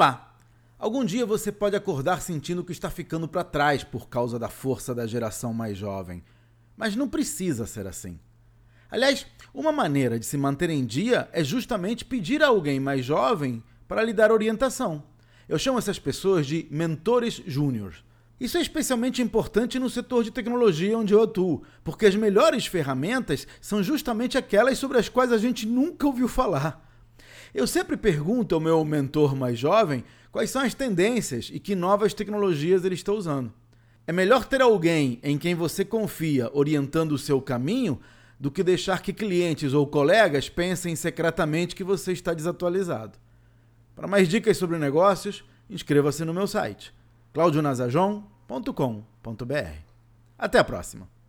Olá! Algum dia você pode acordar sentindo que está ficando para trás por causa da força da geração mais jovem. Mas não precisa ser assim. Aliás, uma maneira de se manter em dia é justamente pedir a alguém mais jovem para lhe dar orientação. Eu chamo essas pessoas de mentores júniores. Isso é especialmente importante no setor de tecnologia onde eu atuo, porque as melhores ferramentas são justamente aquelas sobre as quais a gente nunca ouviu falar. Eu sempre pergunto ao meu mentor mais jovem quais são as tendências e que novas tecnologias ele está usando. É melhor ter alguém em quem você confia orientando o seu caminho do que deixar que clientes ou colegas pensem secretamente que você está desatualizado. Para mais dicas sobre negócios, inscreva-se no meu site claudionazajon.com.br. Até a próxima!